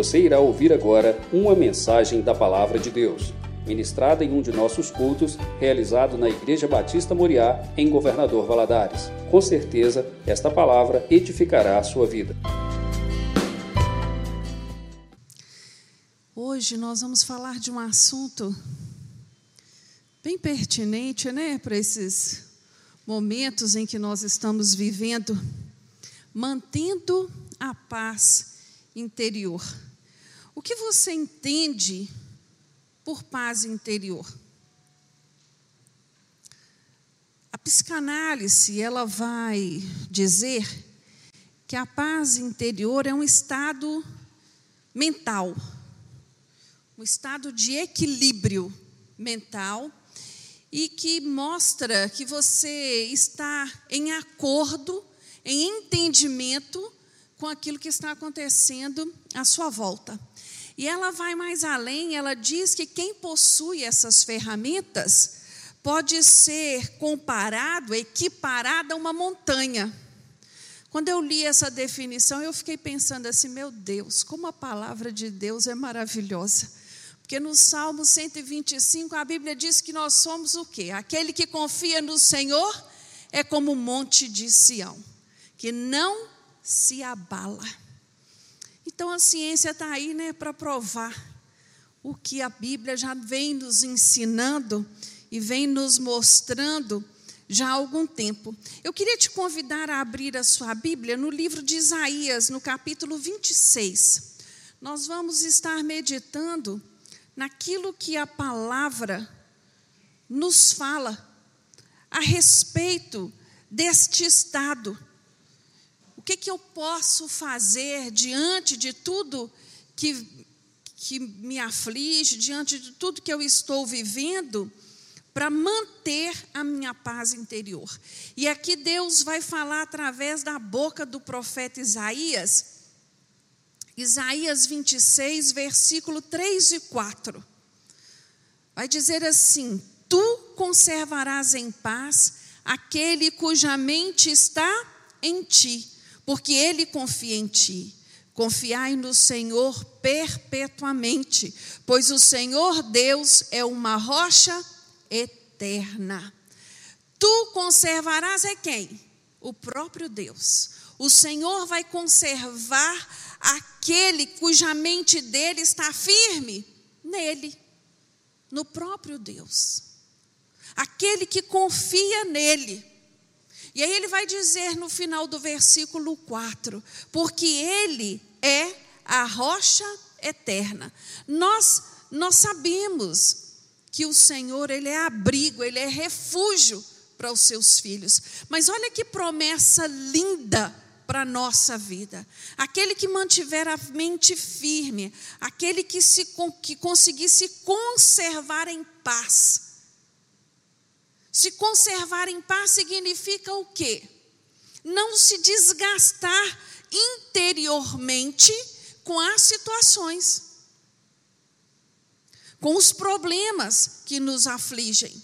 Você irá ouvir agora uma mensagem da Palavra de Deus, ministrada em um de nossos cultos, realizado na Igreja Batista Moriá, em Governador Valadares. Com certeza, esta palavra edificará a sua vida. Hoje nós vamos falar de um assunto bem pertinente, né, para esses momentos em que nós estamos vivendo, mantendo a paz interior. O que você entende por paz interior? A psicanálise, ela vai dizer que a paz interior é um estado mental, um estado de equilíbrio mental e que mostra que você está em acordo, em entendimento com aquilo que está acontecendo à sua volta. E ela vai mais além, ela diz que quem possui essas ferramentas pode ser comparado, equiparado a uma montanha. Quando eu li essa definição, eu fiquei pensando assim: meu Deus, como a palavra de Deus é maravilhosa. Porque no Salmo 125 a Bíblia diz que nós somos o quê? Aquele que confia no Senhor é como o monte de Sião, que não se abala. Então a ciência está aí né, para provar o que a Bíblia já vem nos ensinando e vem nos mostrando já há algum tempo. Eu queria te convidar a abrir a sua Bíblia no livro de Isaías, no capítulo 26. Nós vamos estar meditando naquilo que a palavra nos fala a respeito deste estado que, que eu posso fazer diante de tudo que, que me aflige, diante de tudo que eu estou vivendo, para manter a minha paz interior? E aqui Deus vai falar através da boca do profeta Isaías, Isaías 26, versículo 3 e 4. Vai dizer assim: Tu conservarás em paz aquele cuja mente está em ti porque Ele confia em ti. Confiai no Senhor perpetuamente, pois o Senhor Deus é uma rocha eterna. Tu conservarás é quem? O próprio Deus. O Senhor vai conservar aquele cuja mente dele está firme nele, no próprio Deus. Aquele que confia nele. E aí ele vai dizer no final do versículo 4: porque ele é a rocha eterna. Nós nós sabemos que o Senhor ele é abrigo, ele é refúgio para os seus filhos. Mas olha que promessa linda para a nossa vida. Aquele que mantiver a mente firme, aquele que, se, que conseguisse conservar em paz se conservar em paz significa o quê? Não se desgastar interiormente com as situações, com os problemas que nos afligem.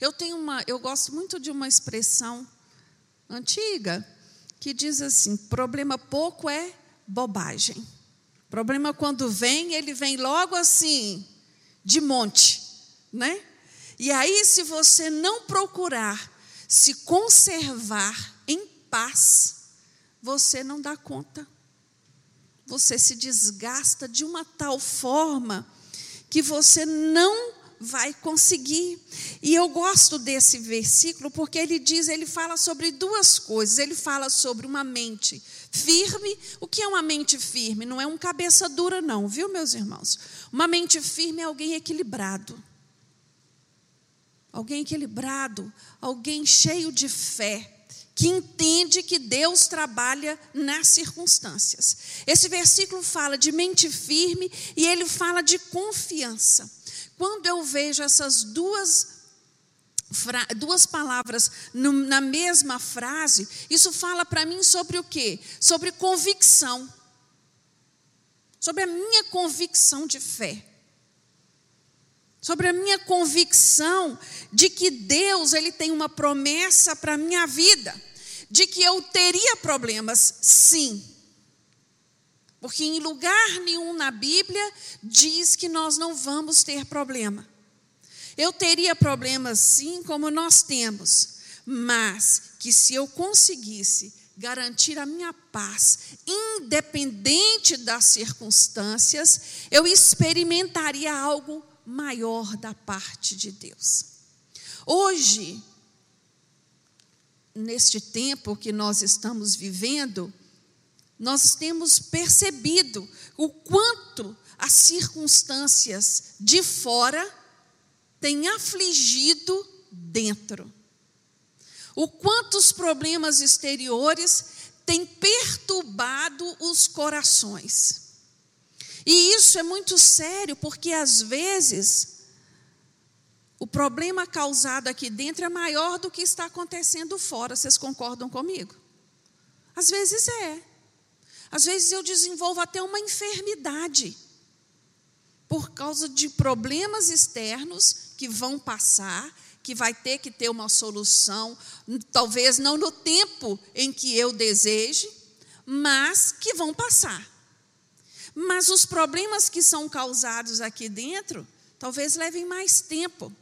Eu tenho uma, eu gosto muito de uma expressão antiga que diz assim: problema pouco é bobagem. Problema quando vem, ele vem logo assim, de monte, né? E aí, se você não procurar se conservar em paz, você não dá conta. Você se desgasta de uma tal forma que você não vai conseguir. E eu gosto desse versículo porque ele diz, ele fala sobre duas coisas. Ele fala sobre uma mente firme. O que é uma mente firme? Não é um cabeça dura não, viu, meus irmãos? Uma mente firme é alguém equilibrado alguém equilibrado, alguém cheio de fé, que entende que Deus trabalha nas circunstâncias. Esse versículo fala de mente firme e ele fala de confiança. Quando eu vejo essas duas duas palavras na mesma frase, isso fala para mim sobre o quê? Sobre convicção. Sobre a minha convicção de fé sobre a minha convicção de que Deus ele tem uma promessa para a minha vida, de que eu teria problemas, sim. Porque em lugar nenhum na Bíblia diz que nós não vamos ter problema. Eu teria problemas sim, como nós temos, mas que se eu conseguisse garantir a minha paz, independente das circunstâncias, eu experimentaria algo maior da parte de Deus. Hoje, neste tempo que nós estamos vivendo, nós temos percebido o quanto as circunstâncias de fora têm afligido dentro. O quanto os problemas exteriores têm perturbado os corações. E isso é muito sério, porque às vezes o problema causado aqui dentro é maior do que está acontecendo fora. Vocês concordam comigo? Às vezes é. Às vezes eu desenvolvo até uma enfermidade por causa de problemas externos que vão passar, que vai ter que ter uma solução, talvez não no tempo em que eu deseje, mas que vão passar. Mas os problemas que são causados aqui dentro, talvez levem mais tempo.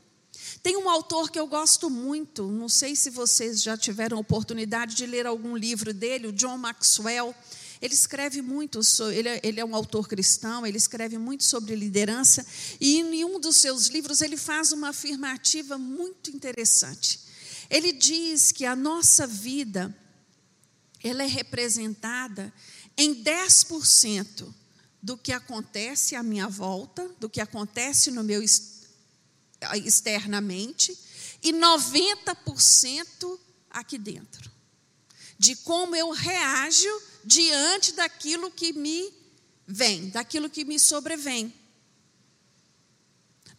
Tem um autor que eu gosto muito, não sei se vocês já tiveram oportunidade de ler algum livro dele, o John Maxwell. Ele escreve muito, ele é, ele é um autor cristão, ele escreve muito sobre liderança, e em um dos seus livros ele faz uma afirmativa muito interessante. Ele diz que a nossa vida ela é representada em 10% do que acontece à minha volta, do que acontece no meu externamente, e 90% aqui dentro. De como eu reajo diante daquilo que me vem, daquilo que me sobrevém.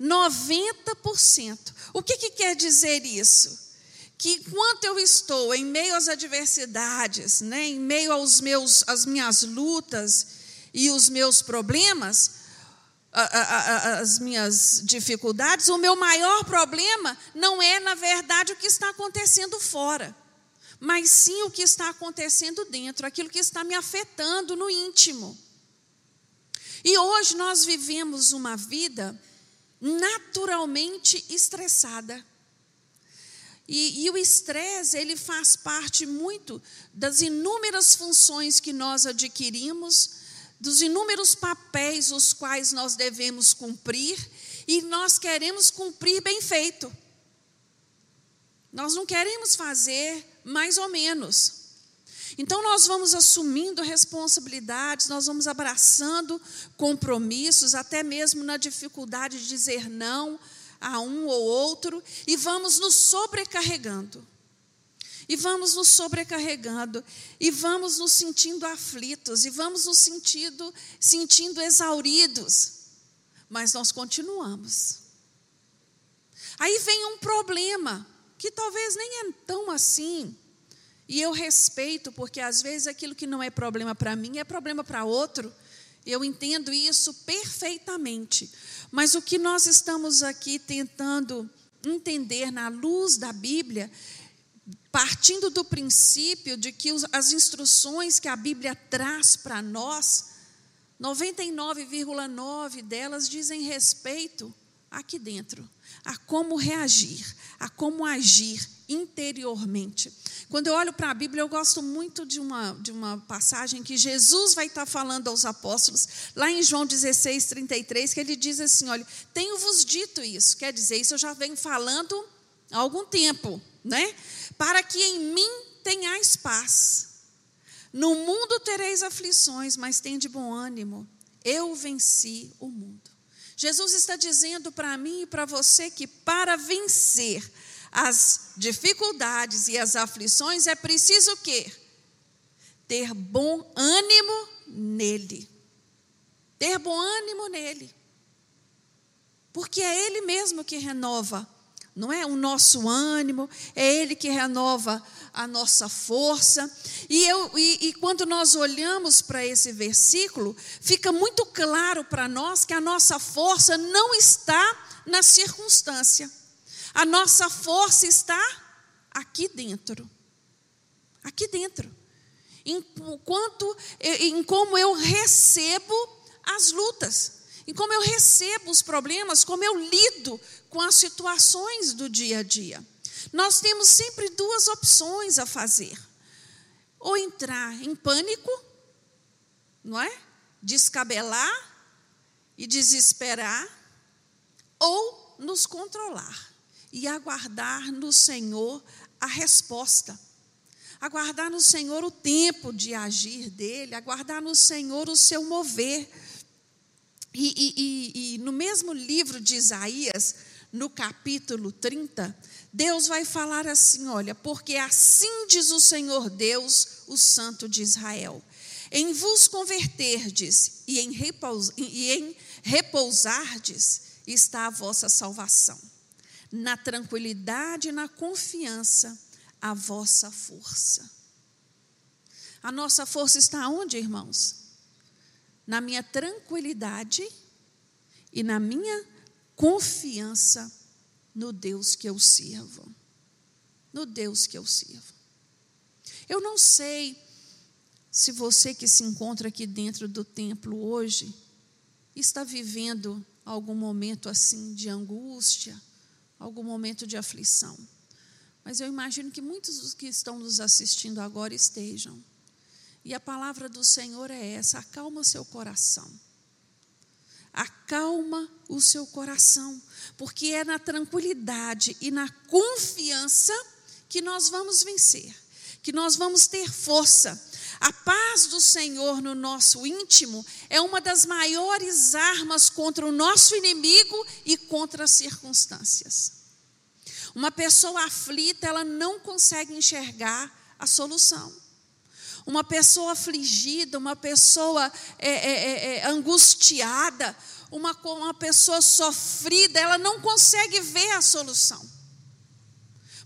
90%. O que, que quer dizer isso? Que enquanto eu estou em meio às adversidades, né, em meio aos meus, às minhas lutas e os meus problemas, as minhas dificuldades, o meu maior problema não é, na verdade, o que está acontecendo fora mas sim o que está acontecendo dentro, aquilo que está me afetando no íntimo. E hoje nós vivemos uma vida naturalmente estressada. E, e, o estresse, ele faz parte muito das inúmeras funções que nós adquirimos, dos inúmeros papéis os quais nós devemos cumprir, e nós queremos cumprir bem feito. Nós não queremos fazer mais ou menos. Então, nós vamos assumindo responsabilidades, nós vamos abraçando compromissos, até mesmo na dificuldade de dizer não a um ou outro, e vamos nos sobrecarregando. E vamos nos sobrecarregando, e vamos nos sentindo aflitos, e vamos nos sentindo, sentindo exauridos. Mas nós continuamos. Aí vem um problema que talvez nem é tão assim. E eu respeito, porque às vezes aquilo que não é problema para mim é problema para outro. Eu entendo isso perfeitamente. Mas o que nós estamos aqui tentando entender na luz da Bíblia, partindo do princípio de que as instruções que a Bíblia traz para nós, 99,9 delas dizem respeito aqui dentro, a como reagir, a como agir interiormente. Quando eu olho para a Bíblia, eu gosto muito de uma, de uma passagem que Jesus vai estar falando aos apóstolos, lá em João 16, 33, que ele diz assim: Olha, tenho-vos dito isso, quer dizer, isso eu já venho falando há algum tempo, né? Para que em mim tenhais paz. No mundo tereis aflições, mas tem de bom ânimo. Eu venci o mundo. Jesus está dizendo para mim e para você que para vencer as dificuldades e as aflições é preciso o quê? Ter bom ânimo nele. Ter bom ânimo nele. Porque é ele mesmo que renova não é? O nosso ânimo, é Ele que renova a nossa força. E, eu, e, e quando nós olhamos para esse versículo, fica muito claro para nós que a nossa força não está na circunstância, a nossa força está aqui dentro. Aqui dentro. em quanto em como eu recebo as lutas, em como eu recebo os problemas, como eu lido com as situações do dia a dia. Nós temos sempre duas opções a fazer: ou entrar em pânico, não é? Descabelar e desesperar, ou nos controlar e aguardar no Senhor a resposta. Aguardar no Senhor o tempo de agir dele, aguardar no Senhor o seu mover. E, e, e, e no mesmo livro de Isaías, no capítulo 30, Deus vai falar assim: olha, porque assim diz o Senhor Deus, o Santo de Israel: em vos converterdes e em, e em repousardes está a vossa salvação. Na tranquilidade e na confiança, a vossa força. A nossa força está onde, irmãos? Na minha tranquilidade e na minha confiança no Deus que eu sirvo. No Deus que eu sirvo. Eu não sei se você que se encontra aqui dentro do templo hoje está vivendo algum momento assim de angústia, algum momento de aflição. Mas eu imagino que muitos dos que estão nos assistindo agora estejam. E a palavra do Senhor é essa: acalma seu coração. Acalma o seu coração, porque é na tranquilidade e na confiança que nós vamos vencer, que nós vamos ter força, a paz do Senhor no nosso íntimo é uma das maiores armas contra o nosso inimigo e contra as circunstâncias. Uma pessoa aflita, ela não consegue enxergar a solução. Uma pessoa afligida, uma pessoa é, é, é, é angustiada, uma, uma pessoa sofrida, ela não consegue ver a solução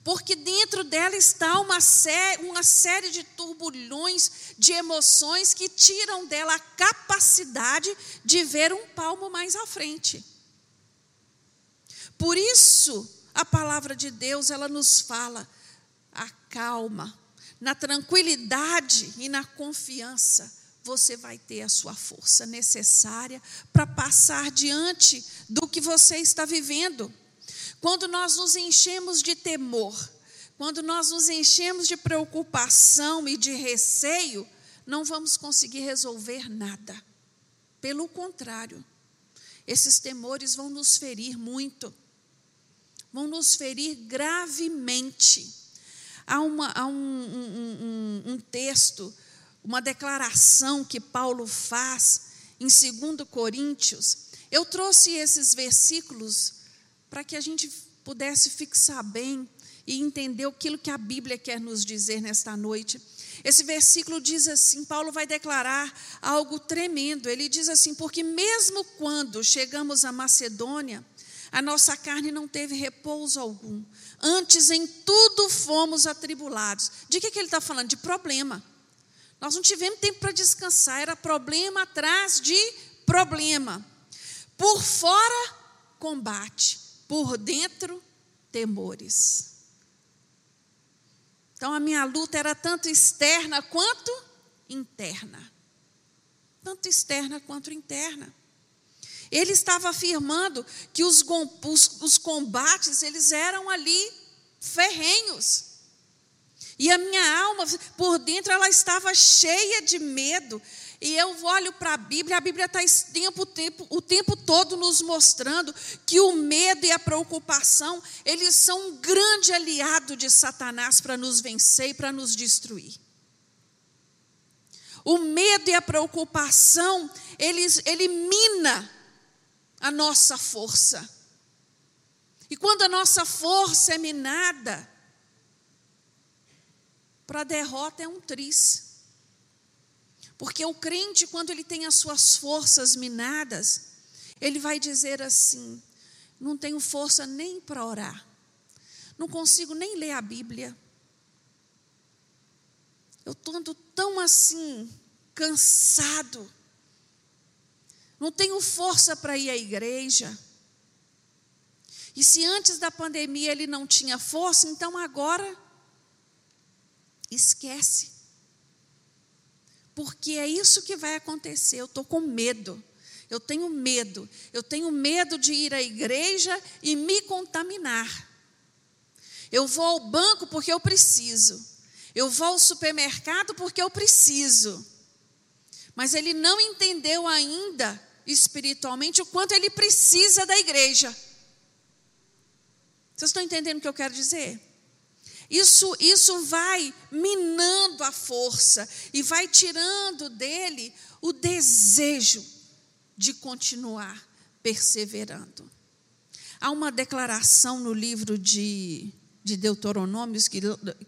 porque dentro dela está uma, sé uma série de turbulhões, de emoções que tiram dela a capacidade de ver um palmo mais à frente. Por isso, a palavra de Deus, ela nos fala, acalma, na tranquilidade e na confiança, você vai ter a sua força necessária para passar diante do que você está vivendo. Quando nós nos enchemos de temor, quando nós nos enchemos de preocupação e de receio, não vamos conseguir resolver nada. Pelo contrário, esses temores vão nos ferir muito, vão nos ferir gravemente. Há, uma, há um, um, um, um texto, uma declaração que Paulo faz em 2 Coríntios. Eu trouxe esses versículos para que a gente pudesse fixar bem e entender aquilo que a Bíblia quer nos dizer nesta noite. Esse versículo diz assim: Paulo vai declarar algo tremendo. Ele diz assim: Porque mesmo quando chegamos à Macedônia, a nossa carne não teve repouso algum. Antes, em tudo fomos atribulados. De que, que ele está falando? De problema. Nós não tivemos tempo para descansar, era problema atrás de problema. Por fora, combate por dentro, temores. Então a minha luta era tanto externa quanto interna. Tanto externa quanto interna. Ele estava afirmando que os, os, os combates, eles eram ali ferrenhos. E a minha alma, por dentro, ela estava cheia de medo, e eu olho para a Bíblia, a Bíblia está tempo, tempo, o tempo todo nos mostrando que o medo e a preocupação, eles são um grande aliado de Satanás para nos vencer e para nos destruir. O medo e a preocupação, eles elimina a nossa força. E quando a nossa força é minada, para a derrota é um triz. Porque o crente, quando ele tem as suas forças minadas, ele vai dizer assim: não tenho força nem para orar, não consigo nem ler a Bíblia. Eu estou tão assim, cansado, não tenho força para ir à igreja. E se antes da pandemia ele não tinha força, então agora esquece. porque é isso que vai acontecer. Eu estou com medo. Eu tenho medo. Eu tenho medo de ir à igreja e me contaminar. Eu vou ao banco porque eu preciso. Eu vou ao supermercado porque eu preciso. Mas ele não entendeu ainda espiritualmente o quanto ele precisa da igreja. Vocês estão entendendo o que eu quero dizer? Isso, isso vai minando a força e vai tirando dele o desejo de continuar perseverando. Há uma declaração no livro de, de Deuteronômios, que,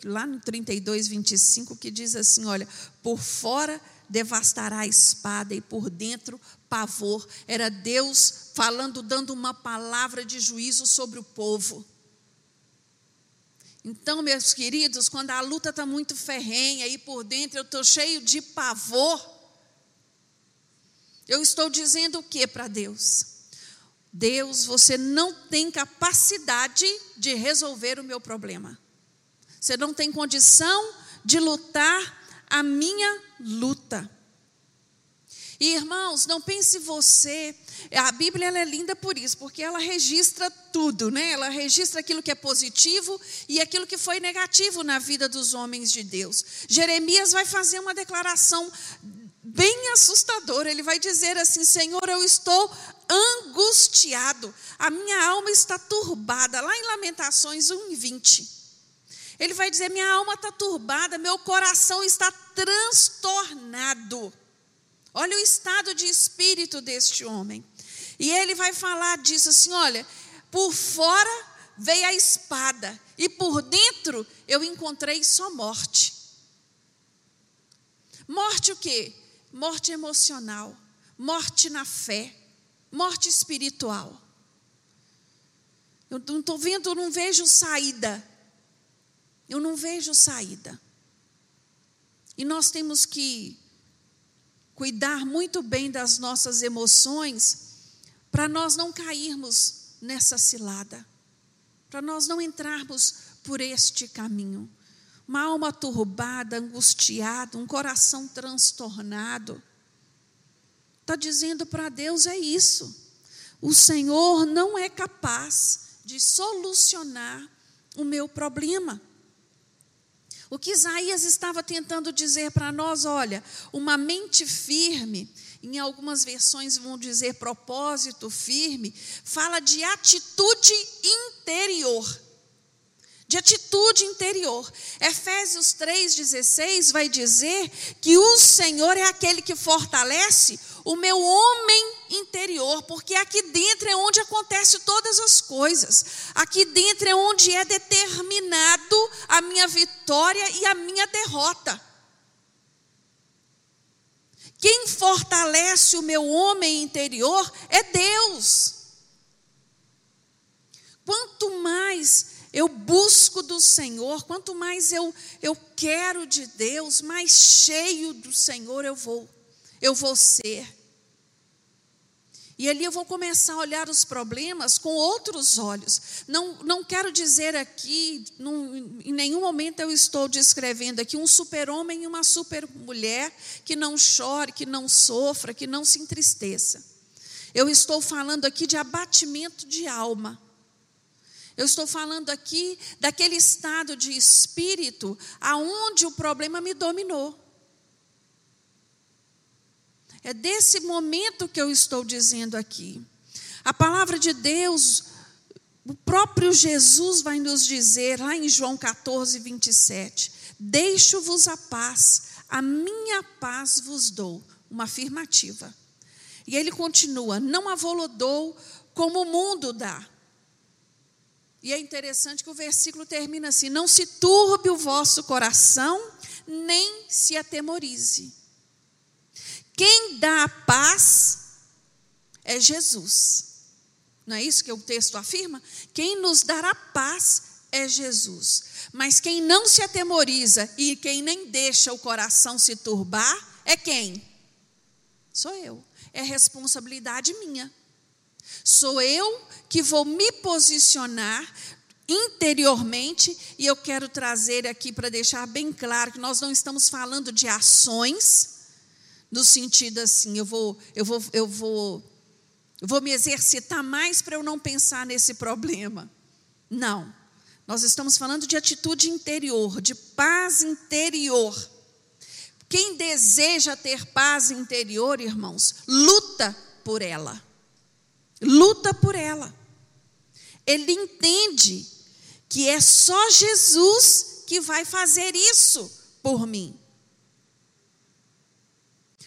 lá no 32, 25, que diz assim: olha, por fora devastará a espada e por dentro pavor. Era Deus falando, dando uma palavra de juízo sobre o povo. Então, meus queridos, quando a luta está muito ferrenha e por dentro eu estou cheio de pavor, eu estou dizendo o que para Deus? Deus, você não tem capacidade de resolver o meu problema. Você não tem condição de lutar a minha luta. E irmãos, não pense você, a Bíblia é linda por isso, porque ela registra tudo, né? Ela registra aquilo que é positivo e aquilo que foi negativo na vida dos homens de Deus. Jeremias vai fazer uma declaração bem assustadora. Ele vai dizer assim: Senhor, eu estou angustiado, a minha alma está turbada. Lá em Lamentações 1, 20. Ele vai dizer: Minha alma está turbada, meu coração está transtornado. Olha o estado de espírito deste homem. E ele vai falar disso assim: olha, por fora veio a espada, e por dentro eu encontrei só morte. Morte o quê? Morte emocional, morte na fé, morte espiritual. Eu não estou vendo, eu não vejo saída. Eu não vejo saída. E nós temos que cuidar muito bem das nossas emoções, para nós não cairmos nessa cilada, para nós não entrarmos por este caminho. Uma alma turbada, angustiada, um coração transtornado. Está dizendo para Deus é isso. O Senhor não é capaz de solucionar o meu problema. O que Isaías estava tentando dizer para nós, olha, uma mente firme, em algumas versões vão dizer propósito firme, fala de atitude interior. De atitude interior. Efésios 3,16 vai dizer que o Senhor é aquele que fortalece o meu homem interior, porque aqui dentro é onde acontece todas as coisas. Aqui dentro é onde é determinado a minha vitória e a minha derrota. Quem fortalece o meu homem interior é Deus. Quanto mais eu busco do Senhor, quanto mais eu, eu quero de Deus, mais cheio do Senhor eu vou eu vou ser. E ali eu vou começar a olhar os problemas com outros olhos. Não, não quero dizer aqui, em nenhum momento eu estou descrevendo aqui um super-homem e uma super-mulher que não chore, que não sofra, que não se entristeça. Eu estou falando aqui de abatimento de alma. Eu estou falando aqui daquele estado de espírito aonde o problema me dominou. É desse momento que eu estou dizendo aqui. A palavra de Deus, o próprio Jesus vai nos dizer, lá em João 14, 27, Deixo-vos a paz, a minha paz vos dou. Uma afirmativa. E ele continua: Não a vou dou como o mundo dá. E é interessante que o versículo termina assim: Não se turbe o vosso coração, nem se atemorize. Quem dá a paz é Jesus. Não é isso que o texto afirma? Quem nos dará paz é Jesus. Mas quem não se atemoriza e quem nem deixa o coração se turbar é quem? Sou eu. É responsabilidade minha. Sou eu que vou me posicionar interiormente e eu quero trazer aqui para deixar bem claro que nós não estamos falando de ações, no sentido assim, eu vou, eu vou, eu vou, eu vou me exercitar mais para eu não pensar nesse problema. Não. Nós estamos falando de atitude interior, de paz interior. Quem deseja ter paz interior, irmãos, luta por ela. Luta por ela. Ele entende que é só Jesus que vai fazer isso por mim.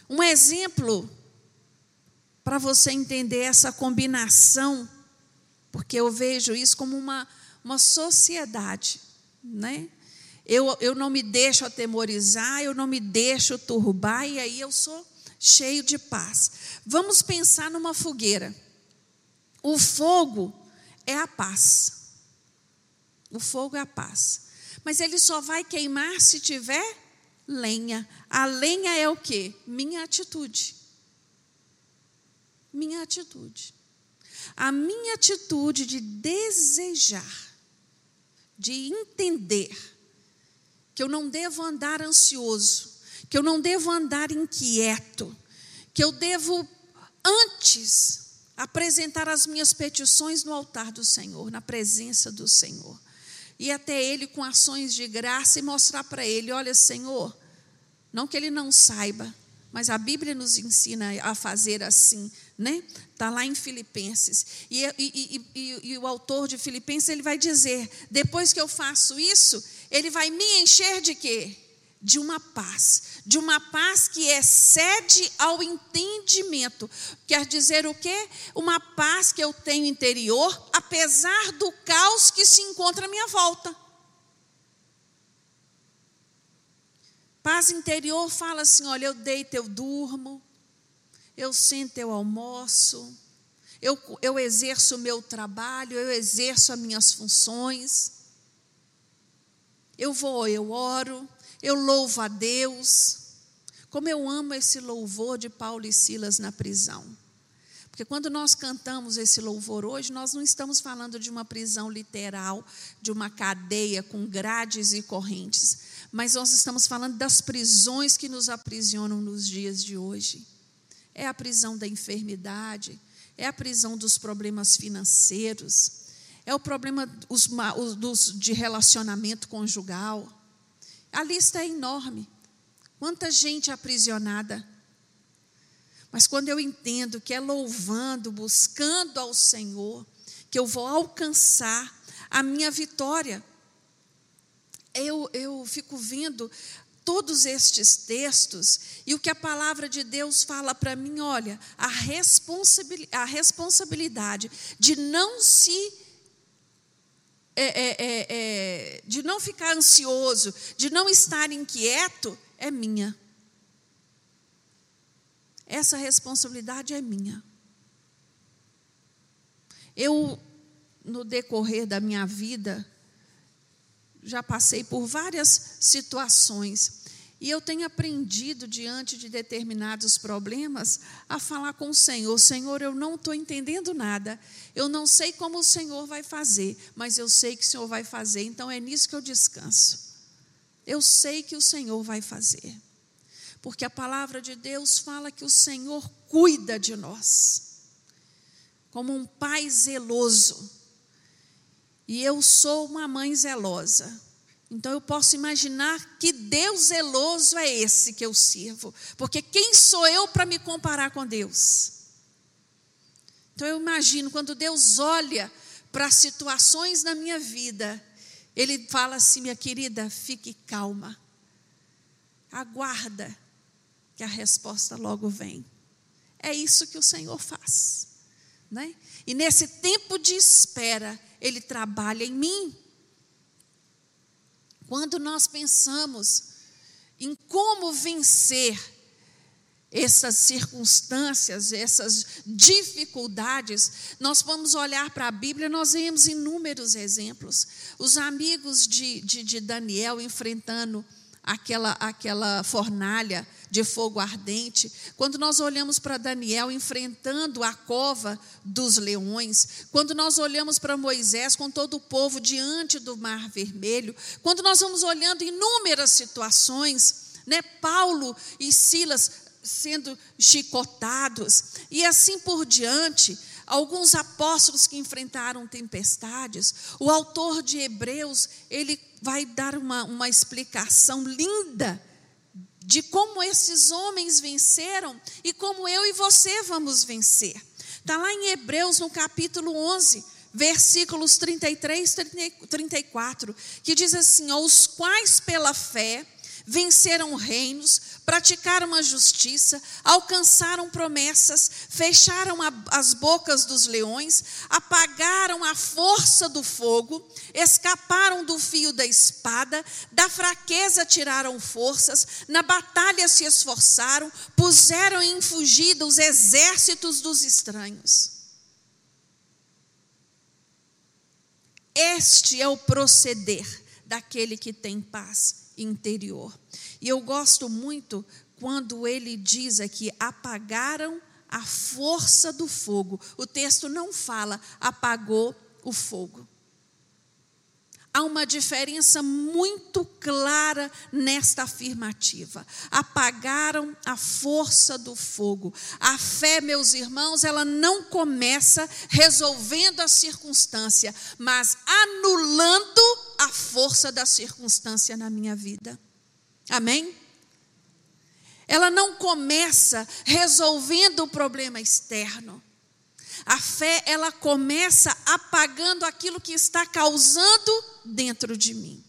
Um exemplo para você entender essa combinação, porque eu vejo isso como uma, uma sociedade, né? Eu, eu não me deixo atemorizar, eu não me deixo turbar, e aí eu sou cheio de paz. Vamos pensar numa fogueira. O fogo é a paz. O fogo é a paz. Mas ele só vai queimar se tiver lenha. A lenha é o que? Minha atitude. Minha atitude. A minha atitude de desejar, de entender que eu não devo andar ansioso, que eu não devo andar inquieto, que eu devo antes apresentar as minhas petições no altar do Senhor, na presença do Senhor. E até Ele com ações de graça e mostrar para Ele: olha, Senhor, não que Ele não saiba, mas a Bíblia nos ensina a fazer assim, né? Está lá em Filipenses. E, e, e, e, o autor de Filipenses ele vai dizer: depois que eu faço isso, ele vai me encher de quê? De uma paz, de uma paz que excede ao entendimento. Quer dizer o quê? Uma paz que eu tenho interior, apesar do caos que se encontra à minha volta. Paz interior fala assim: olha, eu deito, eu durmo, eu sento, eu almoço, eu, eu exerço o meu trabalho, eu exerço as minhas funções, eu vou, eu oro, eu louvo a Deus. Como eu amo esse louvor de Paulo e Silas na prisão. Porque quando nós cantamos esse louvor hoje, nós não estamos falando de uma prisão literal, de uma cadeia com grades e correntes, mas nós estamos falando das prisões que nos aprisionam nos dias de hoje. É a prisão da enfermidade, é a prisão dos problemas financeiros, é o problema de relacionamento conjugal, a lista é enorme. Quanta gente aprisionada. Mas quando eu entendo que é louvando, buscando ao Senhor, que eu vou alcançar a minha vitória, eu, eu fico vendo todos estes textos e o que a palavra de Deus fala para mim, olha, a, responsabilidade, a responsabilidade de não se é, é, é, é, de não ficar ansioso, de não estar inquieto, é minha. Essa responsabilidade é minha. Eu, no decorrer da minha vida, já passei por várias situações e eu tenho aprendido, diante de determinados problemas, a falar com o Senhor: Senhor, eu não estou entendendo nada, eu não sei como o Senhor vai fazer, mas eu sei que o Senhor vai fazer, então é nisso que eu descanso. Eu sei que o Senhor vai fazer, porque a palavra de Deus fala que o Senhor cuida de nós, como um pai zeloso, e eu sou uma mãe zelosa. Então eu posso imaginar que Deus zeloso é esse que eu sirvo, porque quem sou eu para me comparar com Deus? Então eu imagino quando Deus olha para situações na minha vida, Ele fala assim: minha querida, fique calma, aguarda, que a resposta logo vem. É isso que o Senhor faz, né? E nesse tempo de espera, Ele trabalha em mim quando nós pensamos em como vencer essas circunstâncias, essas dificuldades, nós vamos olhar para a Bíblia, nós vemos inúmeros exemplos. Os amigos de, de, de Daniel enfrentando aquela, aquela fornalha de fogo ardente, quando nós olhamos para Daniel enfrentando a cova dos leões, quando nós olhamos para Moisés com todo o povo diante do mar vermelho, quando nós vamos olhando inúmeras situações, né, Paulo e Silas sendo chicotados, e assim por diante. Alguns apóstolos que enfrentaram tempestades, o autor de Hebreus, ele vai dar uma, uma explicação linda de como esses homens venceram e como eu e você vamos vencer. Está lá em Hebreus, no capítulo 11, versículos 33 e 34, que diz assim: Os quais pela fé venceram reinos, praticaram a justiça, alcançaram promessas, fecharam a, as bocas dos leões, apagaram a força do fogo, escaparam do fio da espada, da fraqueza tiraram forças, na batalha se esforçaram, puseram em fugida os exércitos dos estranhos. Este é o proceder daquele que tem paz interior. E eu gosto muito quando ele diz aqui: apagaram a força do fogo. O texto não fala apagou o fogo. Há uma diferença muito clara nesta afirmativa. Apagaram a força do fogo. A fé, meus irmãos, ela não começa resolvendo a circunstância, mas anulando a força da circunstância na minha vida. Amém? Ela não começa resolvendo o problema externo. A fé, ela começa apagando aquilo que está causando dentro de mim.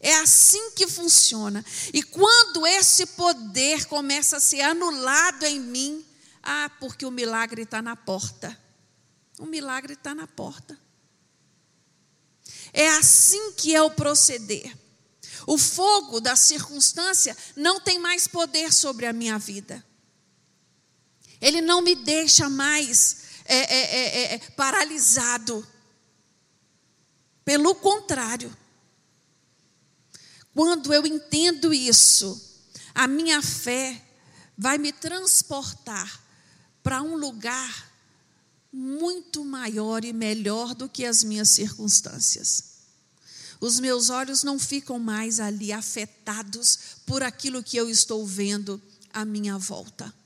É assim que funciona. E quando esse poder começa a ser anulado em mim, ah, porque o milagre está na porta. O milagre está na porta. É assim que é o proceder. O fogo da circunstância não tem mais poder sobre a minha vida. Ele não me deixa mais é, é, é, é, paralisado. Pelo contrário, quando eu entendo isso, a minha fé vai me transportar para um lugar muito maior e melhor do que as minhas circunstâncias. Os meus olhos não ficam mais ali afetados por aquilo que eu estou vendo à minha volta.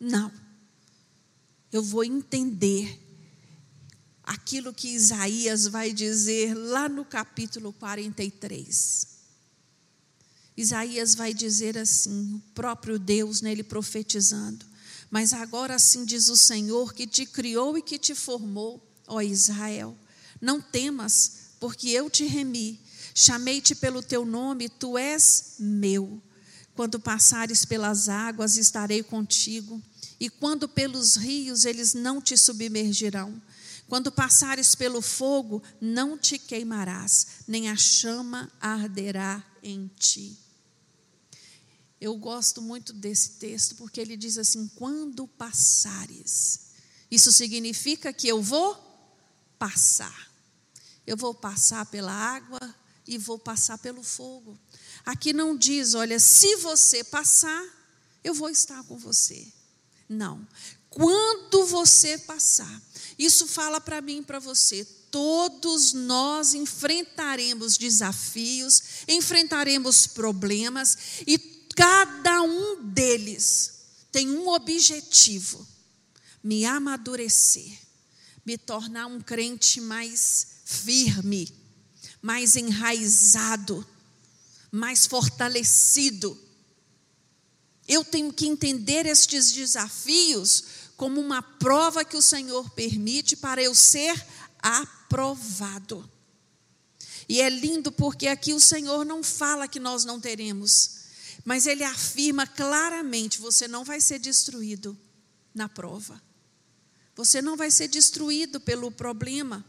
Não. Eu vou entender aquilo que Isaías vai dizer lá no capítulo 43. Isaías vai dizer assim, o próprio Deus nele profetizando: Mas agora assim diz o Senhor que te criou e que te formou, ó Israel. Não temas, porque eu te remi, chamei-te pelo teu nome, tu és meu. Quando passares pelas águas, estarei contigo e quando pelos rios eles não te submergirão. Quando passares pelo fogo, não te queimarás, nem a chama arderá em ti. Eu gosto muito desse texto porque ele diz assim: quando passares. Isso significa que eu vou passar. Eu vou passar pela água e vou passar pelo fogo. Aqui não diz, olha, se você passar, eu vou estar com você. Não. Quando você passar, isso fala para mim e para você. Todos nós enfrentaremos desafios, enfrentaremos problemas e cada um deles tem um objetivo: me amadurecer, me tornar um crente mais firme, mais enraizado, mais fortalecido eu tenho que entender estes desafios como uma prova que o Senhor permite para eu ser aprovado. E é lindo porque aqui o Senhor não fala que nós não teremos, mas ele afirma claramente: você não vai ser destruído na prova. Você não vai ser destruído pelo problema.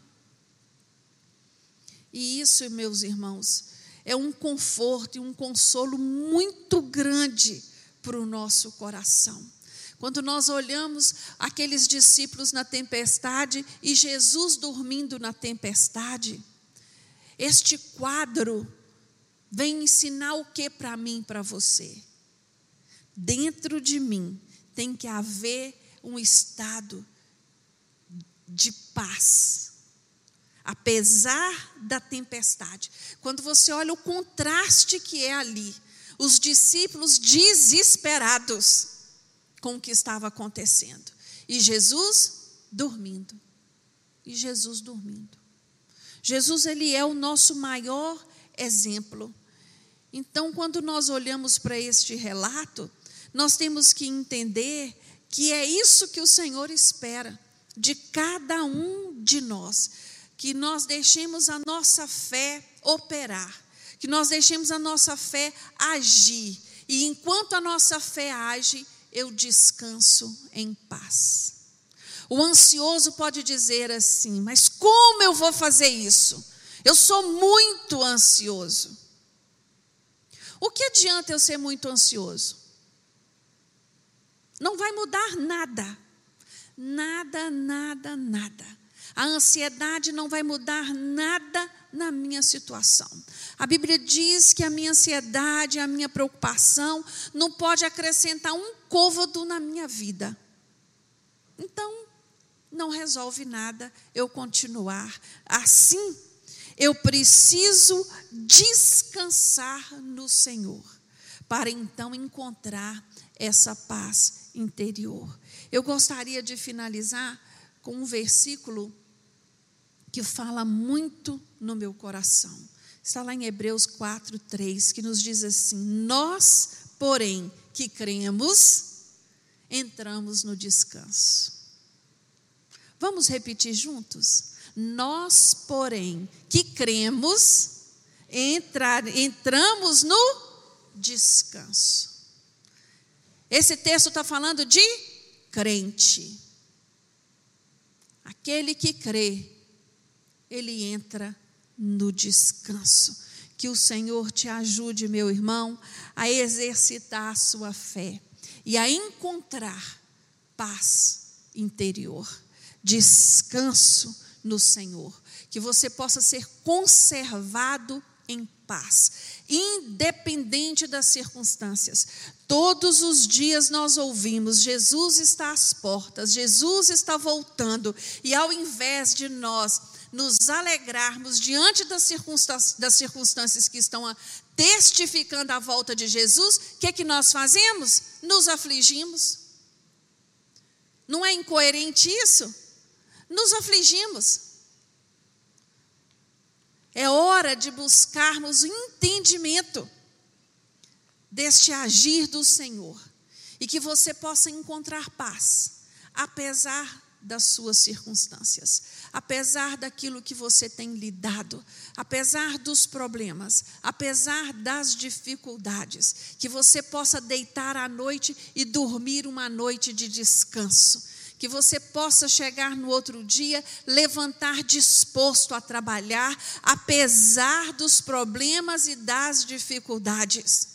E isso, meus irmãos, é um conforto e um consolo muito grande para o nosso coração. Quando nós olhamos aqueles discípulos na tempestade e Jesus dormindo na tempestade, este quadro vem ensinar o que para mim para você? Dentro de mim tem que haver um estado de paz, apesar da tempestade. Quando você olha o contraste que é ali, os discípulos desesperados com o que estava acontecendo. E Jesus dormindo. E Jesus dormindo. Jesus, ele é o nosso maior exemplo. Então, quando nós olhamos para este relato, nós temos que entender que é isso que o Senhor espera de cada um de nós, que nós deixemos a nossa fé operar, que nós deixemos a nossa fé agir, e enquanto a nossa fé age, eu descanso em paz. O ansioso pode dizer assim: Mas como eu vou fazer isso? Eu sou muito ansioso. O que adianta eu ser muito ansioso? Não vai mudar nada. Nada, nada, nada. A ansiedade não vai mudar nada na minha situação. A Bíblia diz que a minha ansiedade, a minha preocupação não pode acrescentar um côvado na minha vida. Então, não resolve nada eu continuar assim. Eu preciso descansar no Senhor para então encontrar essa paz interior. Eu gostaria de finalizar com um versículo que fala muito no meu coração. Está lá em Hebreus 4, 3, que nos diz assim: Nós, porém, que cremos, entramos no descanso. Vamos repetir juntos? Nós, porém, que cremos, entrar, entramos no descanso. Esse texto está falando de crente. Aquele que crê, ele entra no descanso. Que o Senhor te ajude, meu irmão, a exercitar a sua fé e a encontrar paz interior, descanso no Senhor. Que você possa ser conservado em paz, independente das circunstâncias. Todos os dias nós ouvimos: Jesus está às portas, Jesus está voltando, e ao invés de nós nos alegrarmos diante das circunstâncias, das circunstâncias que estão testificando a volta de Jesus, o que, é que nós fazemos? Nos afligimos. Não é incoerente isso? Nos afligimos. É hora de buscarmos o entendimento deste agir do Senhor e que você possa encontrar paz, apesar das suas circunstâncias, apesar daquilo que você tem lidado, apesar dos problemas, apesar das dificuldades, que você possa deitar à noite e dormir uma noite de descanso que você possa chegar no outro dia, levantar disposto a trabalhar, apesar dos problemas e das dificuldades.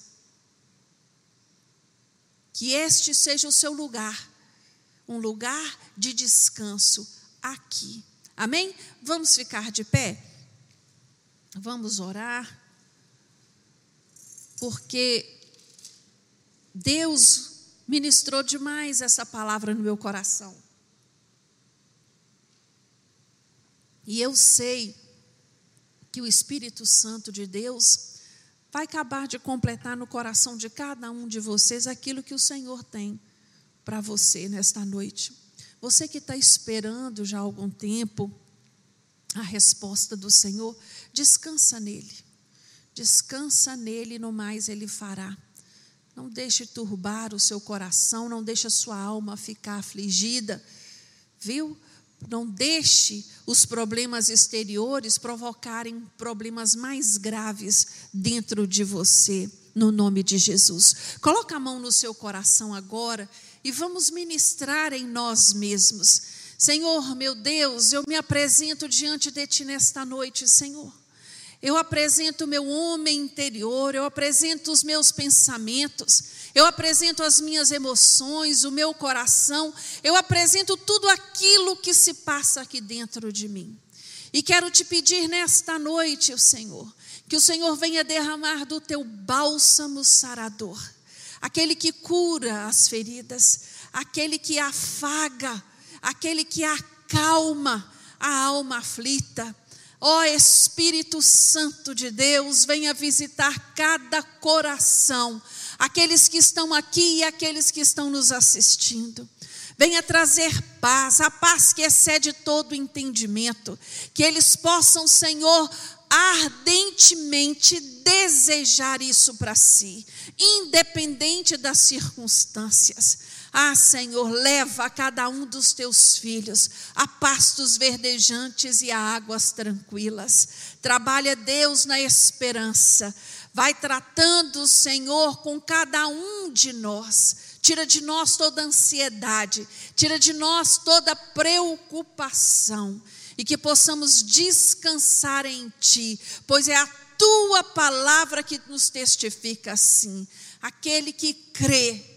Que este seja o seu lugar, um lugar de descanso aqui. Amém? Vamos ficar de pé? Vamos orar. Porque Deus ministrou demais essa palavra no meu coração. E eu sei que o Espírito Santo de Deus vai acabar de completar no coração de cada um de vocês aquilo que o Senhor tem para você nesta noite. Você que está esperando já há algum tempo a resposta do Senhor, descansa nele. Descansa nele, no mais ele fará. Não deixe turbar o seu coração, não deixe a sua alma ficar afligida, viu? Não deixe os problemas exteriores provocarem problemas mais graves dentro de você, no nome de Jesus. Coloca a mão no seu coração agora e vamos ministrar em nós mesmos. Senhor, meu Deus, eu me apresento diante de Ti nesta noite, Senhor. Eu apresento o meu homem interior, eu apresento os meus pensamentos, eu apresento as minhas emoções, o meu coração, eu apresento tudo aquilo que se passa aqui dentro de mim. E quero te pedir nesta noite, Senhor, que o Senhor venha derramar do teu bálsamo sarador, aquele que cura as feridas, aquele que afaga, aquele que acalma a alma aflita Ó Espírito Santo de Deus, venha visitar cada coração, aqueles que estão aqui e aqueles que estão nos assistindo. Venha trazer paz, a paz que excede todo entendimento, que eles possam, Senhor, ardentemente desejar isso para si, independente das circunstâncias. Ah, Senhor, leva a cada um dos teus filhos a pastos verdejantes e a águas tranquilas. Trabalha, Deus, na esperança. Vai tratando, Senhor, com cada um de nós. Tira de nós toda ansiedade, tira de nós toda preocupação e que possamos descansar em Ti, pois é a Tua palavra que nos testifica assim. Aquele que crê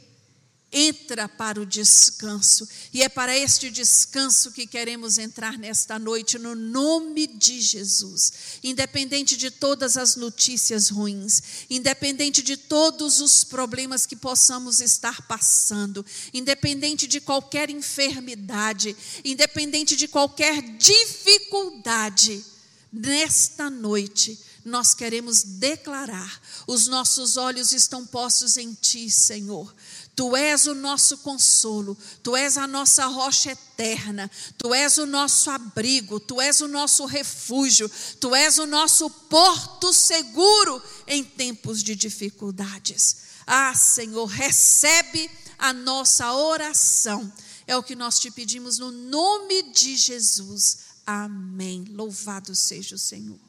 entra para o descanso. E é para este descanso que queremos entrar nesta noite, no nome de Jesus. Independente de todas as notícias ruins, independente de todos os problemas que possamos estar passando, independente de qualquer enfermidade, independente de qualquer dificuldade, nesta noite nós queremos declarar: os nossos olhos estão postos em Ti, Senhor. Tu és o nosso consolo, Tu és a nossa rocha eterna, Tu és o nosso abrigo, Tu és o nosso refúgio, Tu és o nosso porto seguro em tempos de dificuldades. Ah, Senhor, recebe a nossa oração. É o que nós te pedimos no nome de Jesus. Amém. Louvado seja o Senhor.